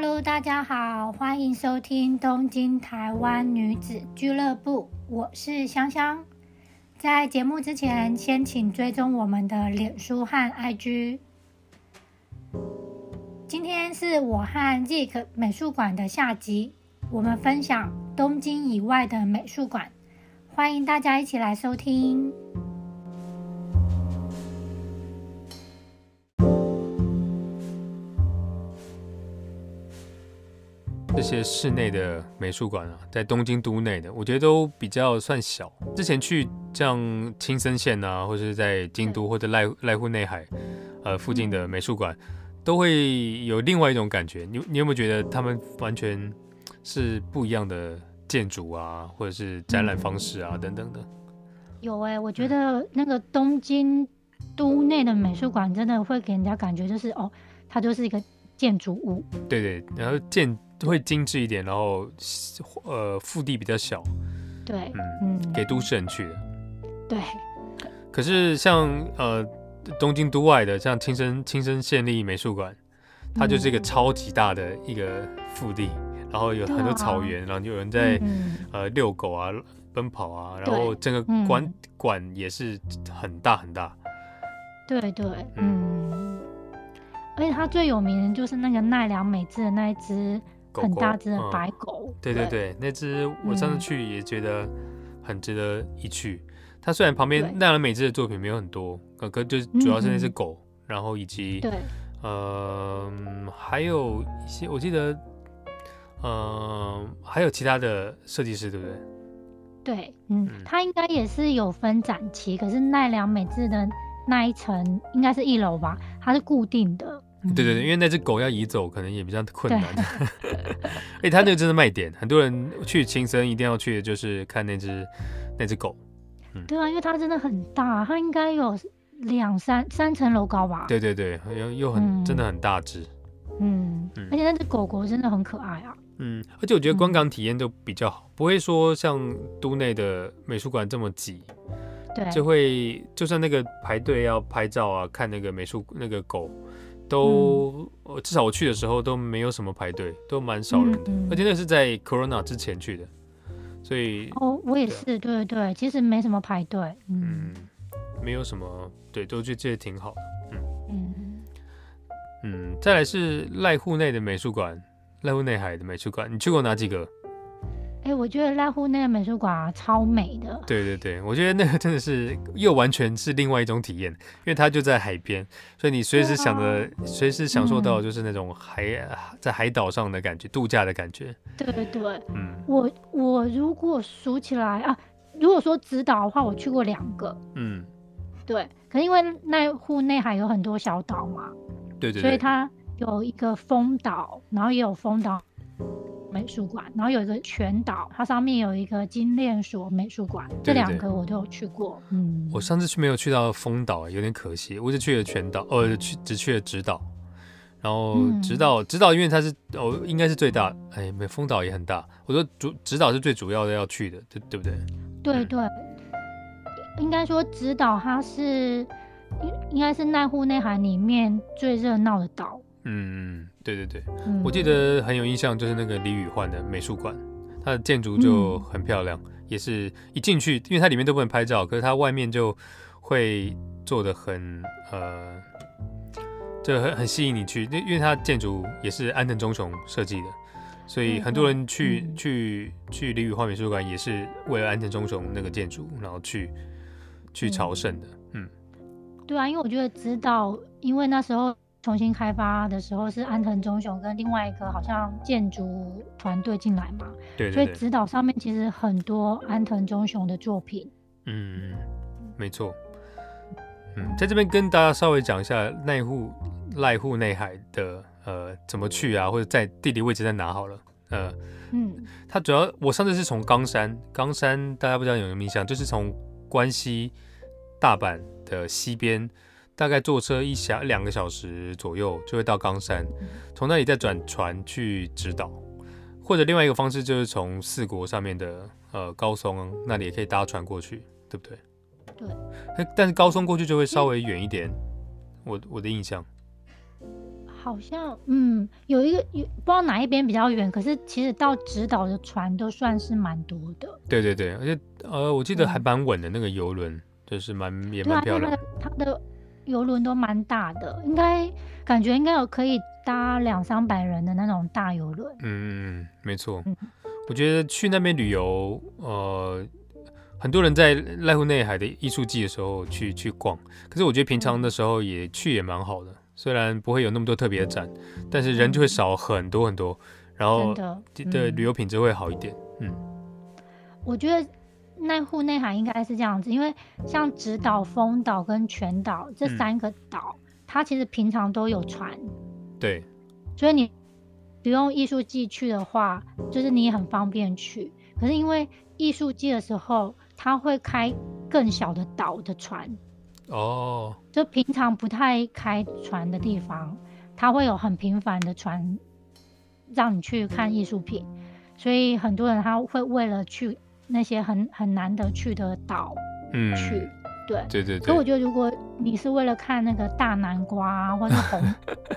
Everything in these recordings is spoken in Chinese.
Hello，大家好，欢迎收听东京台湾女子俱乐部，我是香香。在节目之前，先请追踪我们的脸书和 IG。今天是我和 Zik 美术馆的下集，我们分享东京以外的美术馆，欢迎大家一起来收听。这些室内的美术馆啊，在东京都内的，我觉得都比较算小。之前去像青森县啊，或者是在京都或者濑濑户内海，呃附近的美术馆，都会有另外一种感觉。你你有没有觉得他们完全是不一样的建筑啊，或者是展览方式啊等等的？有哎，我觉得那个东京都内的美术馆真的会给人家感觉就是哦，它就是一个建筑物。对对，然后建。会精致一点，然后呃腹地比较小，对，嗯嗯，给都市人去的，对。可是像呃东京都外的，像青森青森县立美术馆，它就是一个超级大的一个腹地，然后有很多草原，然后就有人在呃遛狗啊、奔跑啊，然后整个馆馆也是很大很大。对对，嗯。而且它最有名的就是那个奈良美智的那一只。很大只的白狗，对对对，那只我上次去也觉得很值得一去。它虽然旁边奈良美智的作品没有很多，可可就主要是那只狗，然后以及对，呃，还有一些我记得，呃，还有其他的设计师，对不对？对，嗯，它应该也是有分展期，可是奈良美智的那一层应该是一楼吧，它是固定的。对对对，因为那只狗要移走，可能也比较困难。哎，他那个真的卖点，很多人去青森一定要去的就是看那只那只狗。嗯，对啊，因为它真的很大，它应该有两三三层楼高吧？对对对，又又很真的很大只。嗯，而且那只狗狗真的很可爱啊。嗯，而且我觉得观感体验都比较好，不会说像都内的美术馆这么挤。对，就会就算那个排队要拍照啊，看那个美术那个狗。都，至少我去的时候都没有什么排队，都蛮少人的，而且那是在 Corona 之前去的，所以哦，我也是，对。对对，其实没什么排队，嗯，没有什么，对，都觉得挺好的，嗯。嗯。嗯，再来是濑户内的美术馆，濑户内海的美术馆，你去过哪几个？哎，我觉得濑户那个美术馆啊，超美的。对对对，我觉得那个真的是又完全是另外一种体验，因为它就在海边，所以你随时想着，随时享受到就是那种海在海岛上的感觉，度假的感觉。对对对，嗯，我我如果数起来啊，如果说指导的话，我去过两个，嗯，对，可是因为濑户内海有很多小岛嘛，对对，所以它有一个风岛，然后也有风岛。美术馆，然后有一个全岛，它上面有一个精炼所美术馆，这两个我都有去过。嗯，我上次去没有去到丰岛，有点可惜。我只去了全岛，呃，去只去了直岛。然后直岛，直岛因为它是哦，应该是最大。哎，没丰岛也很大。我说主直岛是最主要的要去的，对对不对？对对，应该说直岛它是应应该是奈户内海里面最热闹的岛。嗯，对对对，我记得很有印象，就是那个李宇焕的美术馆，它的建筑就很漂亮，也是一进去，因为它里面都不能拍照，可是它外面就会做的很呃，就很很吸引你去，因因为它建筑也是安藤忠雄设计的，所以很多人去去去李宇焕美术馆也是为了安藤忠雄那个建筑，然后去去朝圣的，嗯，对啊，因为我觉得知道，因为那时候。重新开发的时候是安藤忠雄跟另外一个好像建筑团队进来嘛，对，所以指导上面其实很多安藤忠雄的作品。嗯，没错。嗯，在这边跟大家稍微讲一下奈户濑户内海的呃怎么去啊，或者在地理位置在哪好了。呃，嗯，它主要我上次是从冈山，冈山大家不知道有没有印象，就是从关西大阪的西边。大概坐车一小两个小时左右就会到冈山，从那里再转船去直岛，或者另外一个方式就是从四国上面的呃高松那里也可以搭船过去，对不对？对。但是高松过去就会稍微远一点，我我的印象。好像嗯，有一个有不知道哪一边比较远，可是其实到直岛的船都算是蛮多的。对对对，而且呃，我记得还蛮稳的那个游轮，就是蛮也蛮漂亮。它的游轮都蛮大的，应该感觉应该有可以搭两三百人的那种大游轮。嗯嗯，没错。我觉得去那边旅游，呃，很多人在濑户内海的艺术季的时候去去逛，可是我觉得平常的时候也去也蛮好的。虽然不会有那么多特别的展，但是人就会少很多很多，然后的旅游品质会好一点。嗯，我觉得奈户内海应该是这样子，因为像直岛、丰岛跟全岛这三个岛，它其实平常都有船。对，所以你不用艺术季去的话，就是你也很方便去。可是因为艺术季的时候，它会开更小的岛的船。哦，就平常不太开船的地方，它会有很频繁的船让你去看艺术品，所以很多人他会为了去那些很很难得去的岛，嗯，去，对，对对对。所以我觉得，如果你是为了看那个大南瓜或者红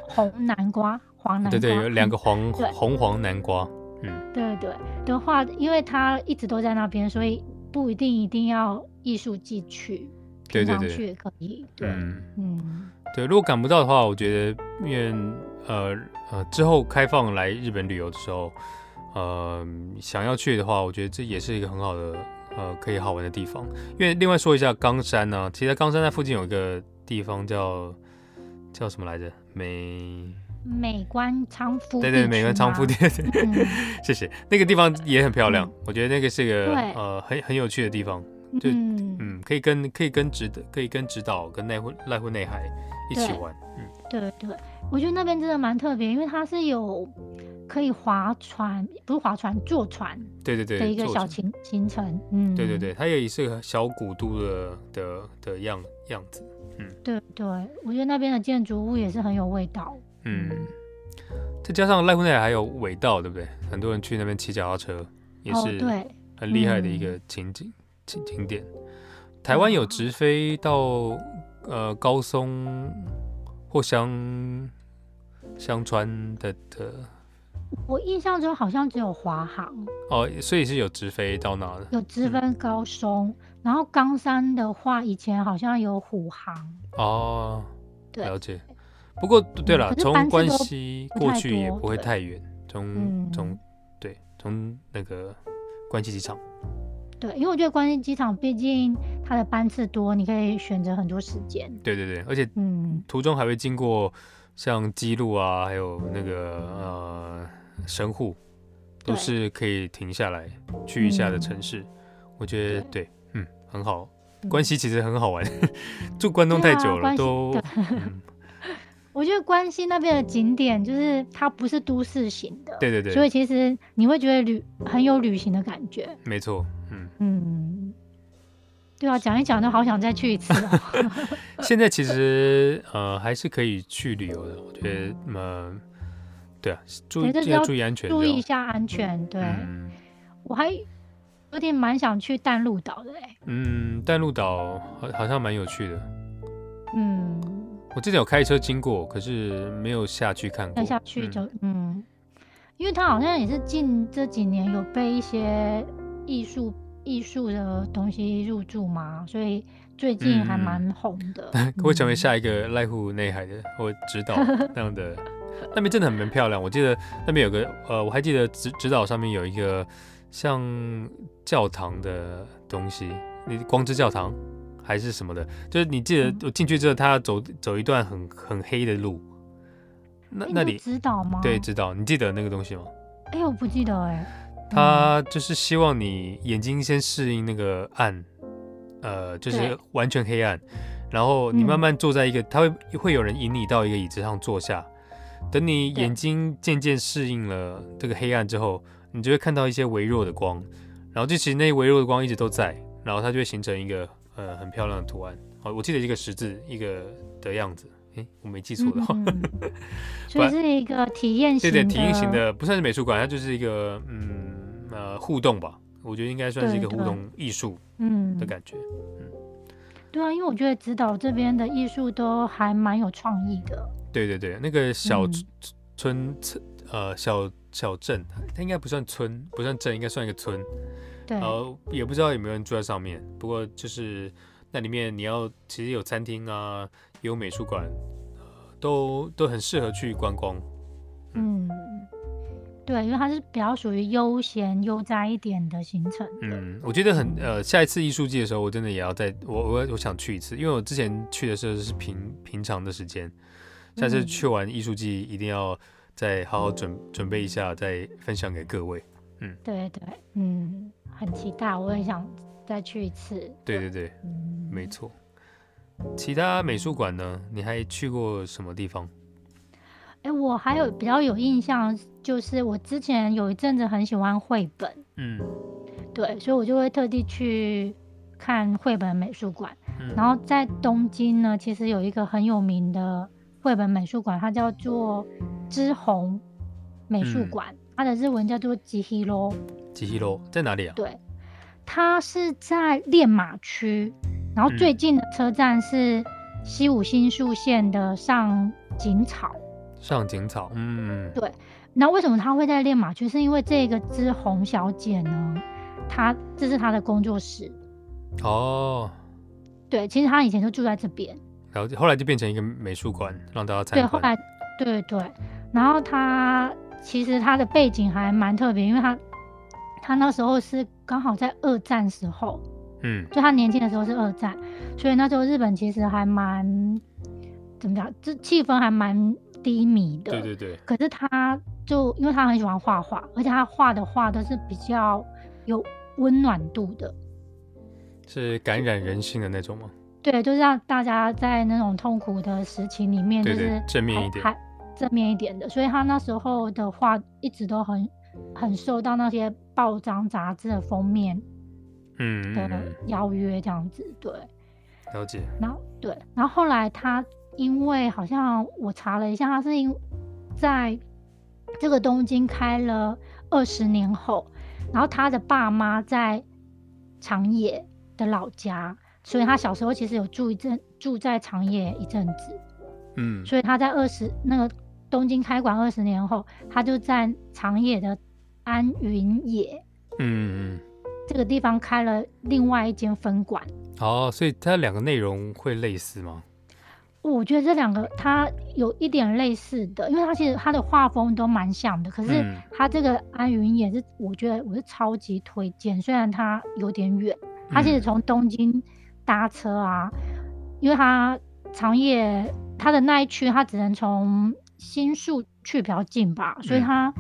红南瓜、黄南瓜，对对，有两个黄 红黄南瓜，嗯，对对的话，因为它一直都在那边，所以不一定一定要艺术季去。对对对，也可以。对，嗯，对。如果赶不到的话，我觉得因为呃呃之后开放来日本旅游的时候，呃想要去的话，我觉得这也是一个很好的呃可以好玩的地方。因为另外说一下冈山呢，其实冈山在附近有一个地方叫叫什么来着？美美观仓敷。对对，美观仓敷店。谢谢。那个地方也很漂亮，我觉得那个是个呃很很有趣的地方。就嗯，可以跟可以跟指导可以跟指导跟奈户濑户内海一起玩，嗯，对对，我觉得那边真的蛮特别，因为它是有可以划船，不是划船，坐船，对对对，的一个小行行程，嗯，对对对，它也是个小古都的的的样样子，嗯，对对，我觉得那边的建筑物也是很有味道，嗯，再加上濑户内海还有尾道，对不对？很多人去那边骑脚踏车也是对很厉害的一个情景。景景点，台湾有直飞到呃高松或香香川的的，我印象中好像只有华航。哦，所以是有直飞到哪的，有直飞高松，然后冈山的话，以前好像有虎航。哦，了解。不过对了，从关西过去也不会太远，从从对从那个关西机场。对，因为我觉得关西机场毕竟它的班次多，你可以选择很多时间。对对对，而且嗯，途中还会经过像基路啊，还有那个呃神户，都是可以停下来去一下的城市。我觉得对，嗯，很好。关西其实很好玩，住关东太久了都。我觉得关西那边的景点就是它不是都市型的，对对对，所以其实你会觉得旅很有旅行的感觉。没错，嗯嗯，对啊，讲一讲都好想再去一次。现在其实呃还是可以去旅游的，我觉得呃对啊，注意要注意安全，注意一下安全。对，我还有点蛮想去淡路岛的哎。嗯，淡路岛好好像蛮有趣的。嗯。我之前有开车经过，可是没有下去看过。下去就嗯，因为它好像也是近这几年有被一些艺术艺术的东西入驻嘛，所以最近还蛮红的。会成为下一个濑户内海的或指导那样的，那边真的很蛮漂亮。我记得那边有个呃，我还记得指指导上面有一个像教堂的东西，你光之教堂。还是什么的，就是你记得我进去之后，他要走走一段很很黑的路，那那里指导吗？对，指导。你记得那个东西吗？哎，我不记得哎。他就是希望你眼睛先适应那个暗，呃，就是完全黑暗，然后你慢慢坐在一个，他会会有人引你到一个椅子上坐下，等你眼睛渐渐适应了这个黑暗之后，你就会看到一些微弱的光，然后就其实那微弱的光一直都在，然后它就会形成一个。呃，很漂亮的图案，哦，我记得一个十字，一个的样子，哎，我没记错的话，所以是一个体验型，对对，体验型的，不算是美术馆，它就是一个，嗯，呃，互动吧，我觉得应该算是一个互动艺术，嗯的感觉，嗯，对啊，因为我觉得指导这边的艺术都还蛮有创意的，对对对，那个小村村呃小小镇，它应该不算村，不算镇，应该算一个村。对。然后也不知道有没有人住在上面，不过就是那里面你要其实有餐厅啊，有美术馆，都都很适合去观光。嗯。对，因为它是比较属于悠闲悠哉一点的行程。嗯，我觉得很呃，下一次艺术季的时候，我真的也要再我我我想去一次，因为我之前去的时候是平平常的时间，下次去完艺术季一定要再好好准准备一下，再分享给各位。嗯，对对，嗯，很期待，我也想再去一次。对对对，没错。其他美术馆呢？你还去过什么地方？哎，我还有比较有印象，就是我之前有一阵子很喜欢绘本，嗯，对，所以我就会特地去看绘本美术馆。然后在东京呢，其实有一个很有名的绘本美术馆，它叫做知红美术馆，它的日文叫做吉希罗。吉希罗在哪里啊？对，它是在练马区，然后最近的车站是西武新宿线的上井草。上井草，嗯，对。那为什么他会在练马区？是因为这个知红小姐呢，她这是她的工作室。哦，对，其实她以前就住在这边，然后后来就变成一个美术馆，让大家参观。对，后来，对对。然后她其实她的背景还蛮特别，因为她她那时候是刚好在二战时候，嗯，就她年轻的时候是二战，所以那时候日本其实还蛮怎么讲，这气氛还蛮。低迷的，对对对。可是他就因为他很喜欢画画，而且他画的画都是比较有温暖度的，是感染人心的那种吗？对，就是让大家在那种痛苦的时期里面，就是正面一点，还正面一点的。所以他那时候的画一直都很很受到那些报章杂志的封面，嗯的邀约这样子。对，了解。然后对，然后后来他。因为好像我查了一下，他是因在这个东京开了二十年后，然后他的爸妈在长野的老家，所以他小时候其实有住一阵住在长野一阵子，嗯，所以他在二十那个东京开馆二十年后，他就在长野的安云野，嗯，这个地方开了另外一间分馆。哦，所以它两个内容会类似吗？我觉得这两个它有一点类似的，因为它其实它的画风都蛮像的。可是它这个安云也是，我觉得我是超级推荐。虽然它有点远，它其实从东京搭车啊，因为它长野它的那一区它只能从新宿去比较近吧，所以它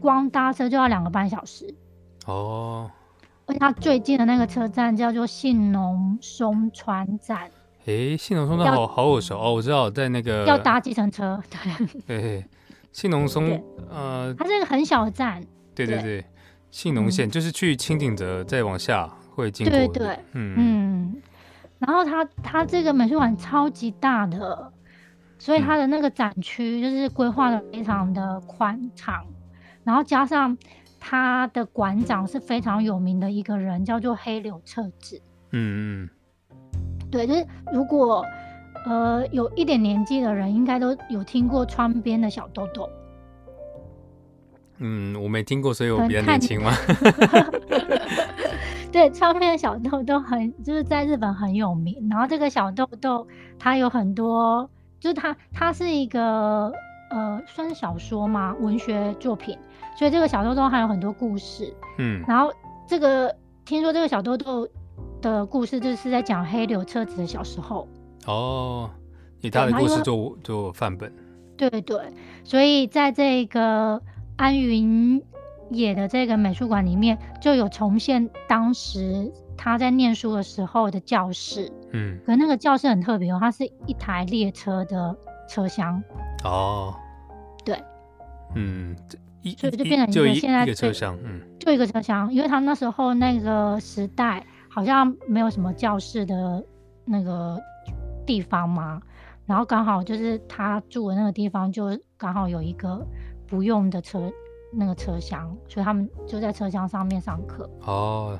光搭车就要两个半小时。哦，而且它最近的那个车站叫做信浓松川站。诶，信浓松的好好耳熟哦，我知道在那个要搭计程车，对，对，信浓松，呃，它是一个很小的站，对对对，信浓线就是去清景泽再往下会经过，对对，嗯嗯，然后它它这个美术馆超级大的，所以它的那个展区就是规划的非常的宽敞，然后加上它的馆长是非常有名的一个人，叫做黑柳彻子，嗯嗯。对，就是如果呃有一点年纪的人，应该都有听过窗边的小豆豆。嗯，我没听过，所以我比较年轻嘛？对，窗边的小豆豆很就是在日本很有名。然后这个小豆豆它有很多，就是它它是一个呃算是小说嘛，文学作品，所以这个小豆豆还有很多故事。嗯，然后这个听说这个小豆豆。的故事就是在讲黑柳彻子的小时候。哦，以他的故事做做范本，对对，所以在这个安云野的这个美术馆里面，就有重现当时他在念书的时候的教室，嗯，可那个教室很特别哦，它是一台列车的车厢哦，对，嗯，所以就变成一个现在车厢，嗯，就一个车厢，因为他那时候那个时代。好像没有什么教室的那个地方嘛，然后刚好就是他住的那个地方，就刚好有一个不用的车那个车厢，所以他们就在车厢上面上课。哦，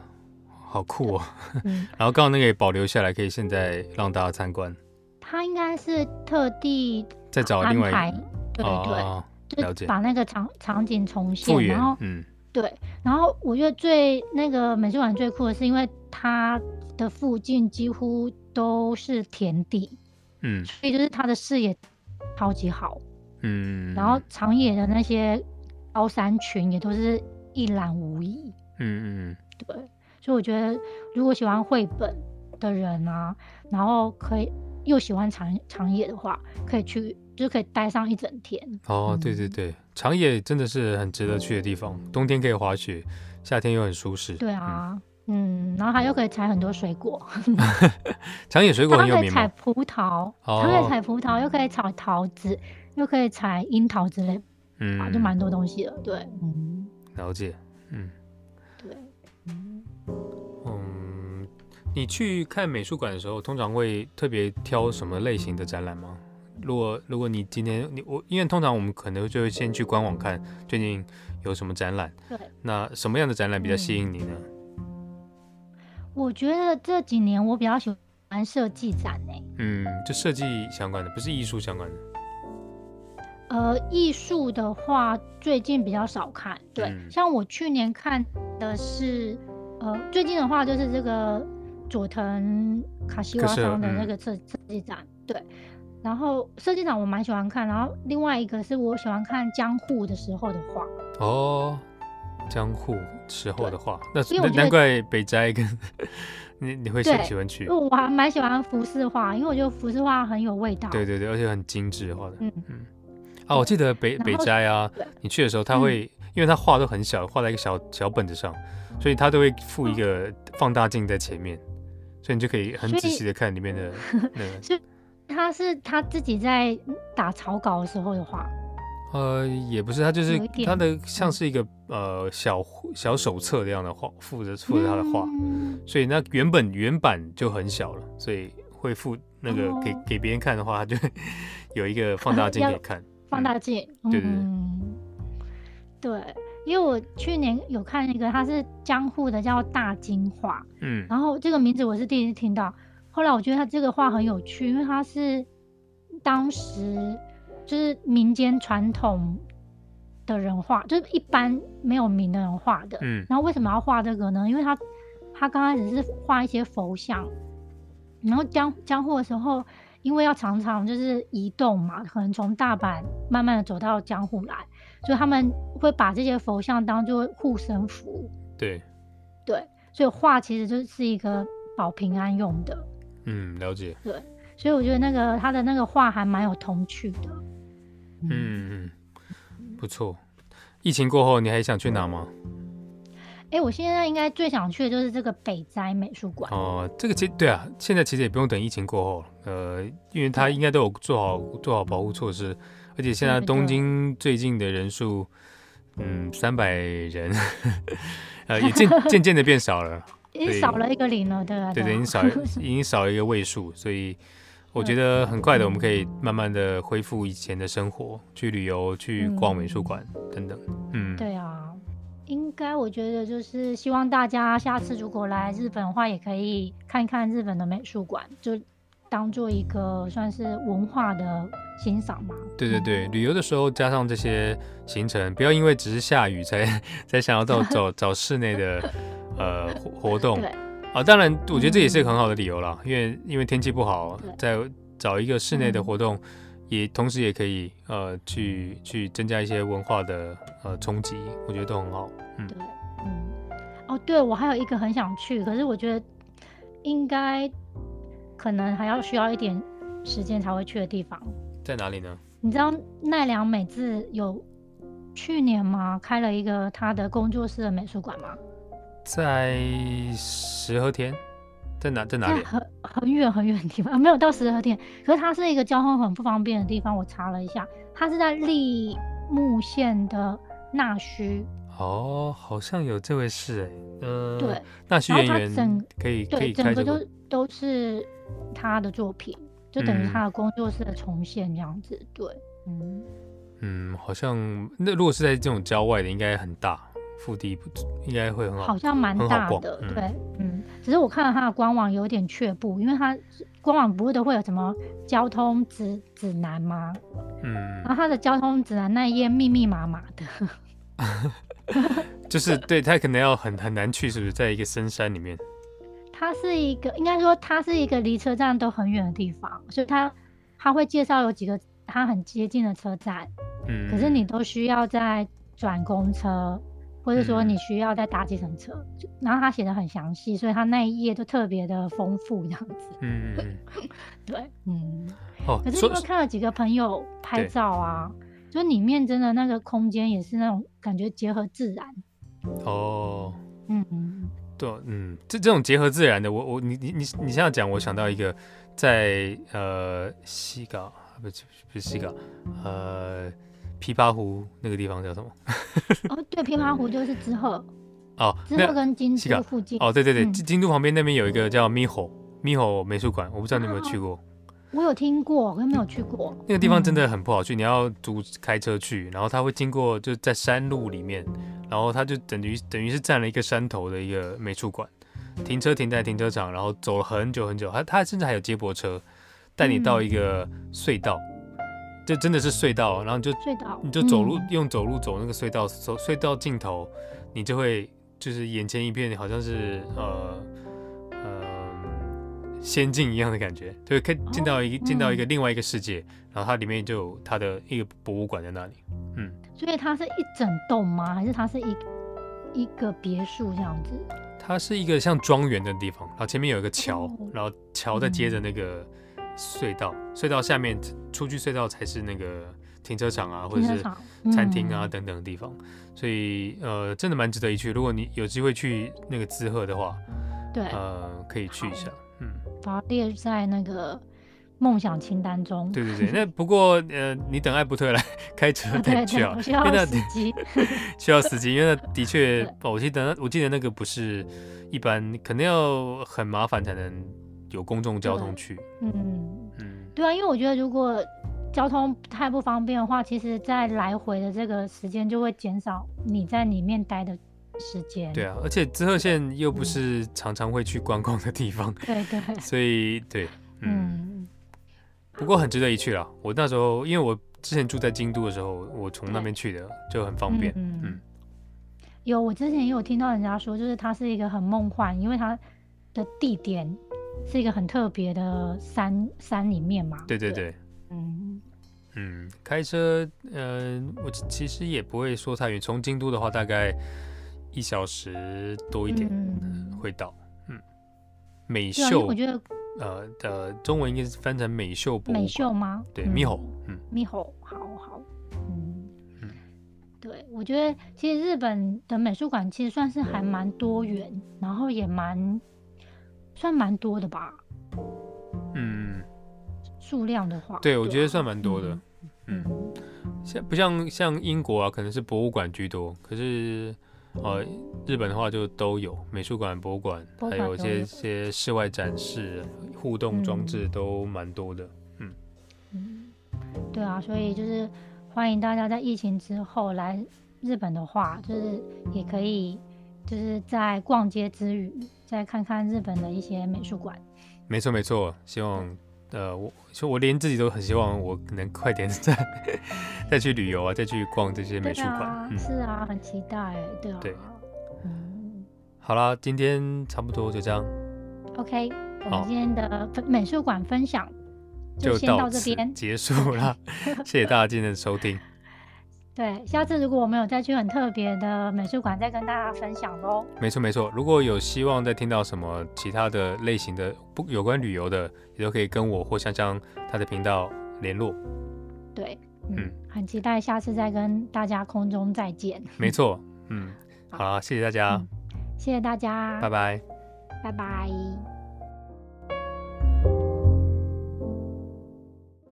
好酷哦！然后刚好那个也保留下来，可以现在让大家参观。他应该是特地再找另外一个，对对，了解，把那个场场景重现，然后嗯，对，然后我觉得最那个美术馆最酷的是，因为它的附近几乎都是田地，嗯，所以就是它的视野超级好，嗯，然后长野的那些高山群也都是一览无遗，嗯嗯，对，所以我觉得如果喜欢绘本的人啊，然后可以。又喜欢长长野的话，可以去，就可以待上一整天。哦，对对对，长野真的是很值得去的地方。冬天可以滑雪，夏天又很舒适。对啊，嗯，然后它又可以采很多水果。长野水果很有名吗？采葡萄，它可以采葡萄，又可以采桃子，又可以采樱桃之类，嗯，就蛮多东西的。对，嗯，了解，嗯，对。嗯你去看美术馆的时候，通常会特别挑什么类型的展览吗？如果如果你今天你我，因为通常我们可能就会先去官网看最近有什么展览。对。那什么样的展览比较吸引你呢？我觉得这几年我比较喜欢设计展呢。嗯，就设计相关的，不是艺术相关的。呃，艺术的话，最近比较少看。对，像我去年看的是，呃，最近的话就是这个。佐藤卡西瓦桑的那个设设计展，对，然后设计展我蛮喜欢看，然后另外一个是我喜欢看江户的时候的画。哦，江户时候的画，那难怪北斋跟 你你会喜喜欢去。我还蛮喜欢浮世画，因为我觉得浮世画很有味道。对对对，而且很精致画的。嗯嗯。啊，我记得北北斋啊，你去的时候他会，因为他画都很小，画在一个小小本子上，所以他都会附一个放大镜在前面。所以你就可以很仔细的看里面的 那个。是，他是他自己在打草稿的时候的画。呃，也不是，他就是他的像是一个呃小小手册这样的画，附着附着他的画。所以那原本原版就很小了，所以会附那个给给别人看的话，他就 有一个放大镜可以看。放大镜。对对对。对。因为我去年有看那个，它是江户的，叫大金画，嗯，然后这个名字我是第一次听到，后来我觉得他这个画很有趣，因为他是当时就是民间传统的人画，就是一般没有名的人画的，嗯，然后为什么要画这个呢？因为他他刚开始是画一些佛像，然后江江户的时候。因为要常常就是移动嘛，可能从大阪慢慢的走到江户来，所以他们会把这些佛像当做护身符。对，对，所以画其实就是一个保平安用的。嗯，了解。对，所以我觉得那个他的那个画还蛮有童趣的。嗯嗯，不错。疫情过后，你还想去哪吗？哎，我现在应该最想去的就是这个北斋美术馆哦。这个其对啊，现在其实也不用等疫情过后了，呃，因为他应该都有做好做好保护措施，而且现在东京最近的人数，嗯，三百人，呃，也渐 渐渐的变少了，已经少了一个零了，对吧？对对，已经少已经少了一个位数，所以我觉得很快的，我们可以慢慢的恢复以前的生活，去旅游，去逛美术馆等等。嗯，对啊。应该我觉得就是希望大家下次如果来日本的话，也可以看一看日本的美术馆，就当做一个算是文化的欣赏嘛。对对对，旅游的时候加上这些行程，不要因为只是下雨才 才想要到 找找室内的呃活动。对啊，当然我觉得这也是一个很好的理由啦，因为因为天气不好，在找一个室内的活动。也同时也可以呃去去增加一些文化的呃冲击，我觉得都很好。嗯，对，嗯，哦，对我还有一个很想去，可是我觉得应该可能还要需要一点时间才会去的地方，在哪里呢？你知道奈良美智有去年吗？开了一个他的工作室的美术馆吗？在石和田。在哪？在哪里？很很远很远的地方，没有到十和田。可是它是一个交通很不方便的地方。我查了一下，它是在立木县的纳须。哦，好像有这回事哎。呃，对。纳须演员可以可以整个都都是他的作品，就等于他的工作室的重现这样子。对，嗯嗯，好像那如果是在这种郊外的，应该很大，腹地不应该会很好，好像蛮大的。对，嗯。只是我看了它的官网有点却步，因为它官网不是都会有什么交通指指南吗？嗯，然后它的交通指南那一页密密麻麻的，就是对它可能要很很难去，是不是在一个深山里面？它是一个，应该说它是一个离车站都很远的地方，所以它它会介绍有几个它很接近的车站，嗯，可是你都需要在转公车。或者说你需要再搭计程车，然后他写的很详细，所以他那一页都特别的丰富这样子。嗯嗯 对，嗯。哦。可是因为看了几个朋友拍照啊，就里面真的那个空间也是那种感觉结合自然。哦。嗯嗯。对，嗯，这这种结合自然的，我我你你你你这样讲，我想到一个在呃西港不是不是西港呃。琵琶湖那个地方叫什么？哦，对，琵琶湖就是之后哦，之后跟京都附近哦，对对对，京都旁边那边有一个叫咪吼咪吼美术馆，我不知道你有没有去过。我有听过，可是没有去过。那个地方真的很不好去，你要租开车去，然后它会经过就在山路里面，然后它就等于等于是占了一个山头的一个美术馆，停车停在停车场，然后走了很久很久，它它甚至还有接驳车带你到一个隧道。这真的是隧道，然后就隧道，你就走路用走路走那个隧道，走隧道尽头，你就会就是眼前一片，好像是呃呃仙境一样的感觉，就可以进到一进到一个另外一个世界，然后它里面就有它的一个博物馆在那里，嗯，所以它是一整栋吗？还是它是一一个别墅这样子？它是一个像庄园的地方，然后前面有一个桥，然后桥再接着那个。隧道，隧道下面出去隧道才是那个停车场啊，或者是餐厅啊等等的地方，所以呃，真的蛮值得一去。如果你有机会去那个滋贺的话，对，呃，可以去一下，嗯，把它列在那个梦想清单中。对对对，那不过呃，你等艾伯特来开车再去啊，需要司机，需要司机，因为那的确，我记得我记得那个不是一般，肯定要很麻烦才能。有公众交通去，嗯嗯，对啊，因为我觉得如果交通太不方便的话，其实在来回的这个时间就会减少你在里面待的时间。对啊，而且滋贺县又不是常常会去观光的地方，对对，所以 对，嗯，不过很值得一去啦。我那时候因为我之前住在京都的时候，我从那边去的就很方便。嗯，有我之前也有听到人家说，就是它是一个很梦幻，因为它的地点。是一个很特别的山山里面嘛？对对对，嗯。嗯，开车，嗯，我其实也不会说太远，从京都的话大概一小时多一点会到。嗯，美秀，我觉得呃的中文应该是翻成美秀博美秀吗？对，猕猴，嗯，猕猴，好好，嗯。嗯，对，我觉得其实日本的美术馆其实算是还蛮多元，然后也蛮。算蛮多的吧，嗯，数量的话，对我觉得算蛮多的，嗯，像不像像英国啊，可能是博物馆居多，可是呃，日本的话就都有美术馆、博物馆，还有一些些室外展示、互动装置都蛮多的，嗯。嗯，对啊，所以就是欢迎大家在疫情之后来日本的话，就是也可以就是在逛街之余。再看看日本的一些美术馆，没错没错，希望呃，我就我连自己都很希望我能快点 再再去旅游啊，再去逛这些美术馆。是啊，很期待，对啊。对，嗯，好啦，今天差不多就这样。OK，我们今天的美术馆分享就先到这边结束了，谢谢大家今天的收听。对，下次如果我们有再去很特别的美术馆，再跟大家分享喽。没错没错，如果有希望再听到什么其他的类型的不有关旅游的，也都可以跟我或香香他的频道联络。对，嗯，很期待下次再跟大家空中再见。没错，嗯，好，谢谢大家，谢谢大家，拜拜，拜拜。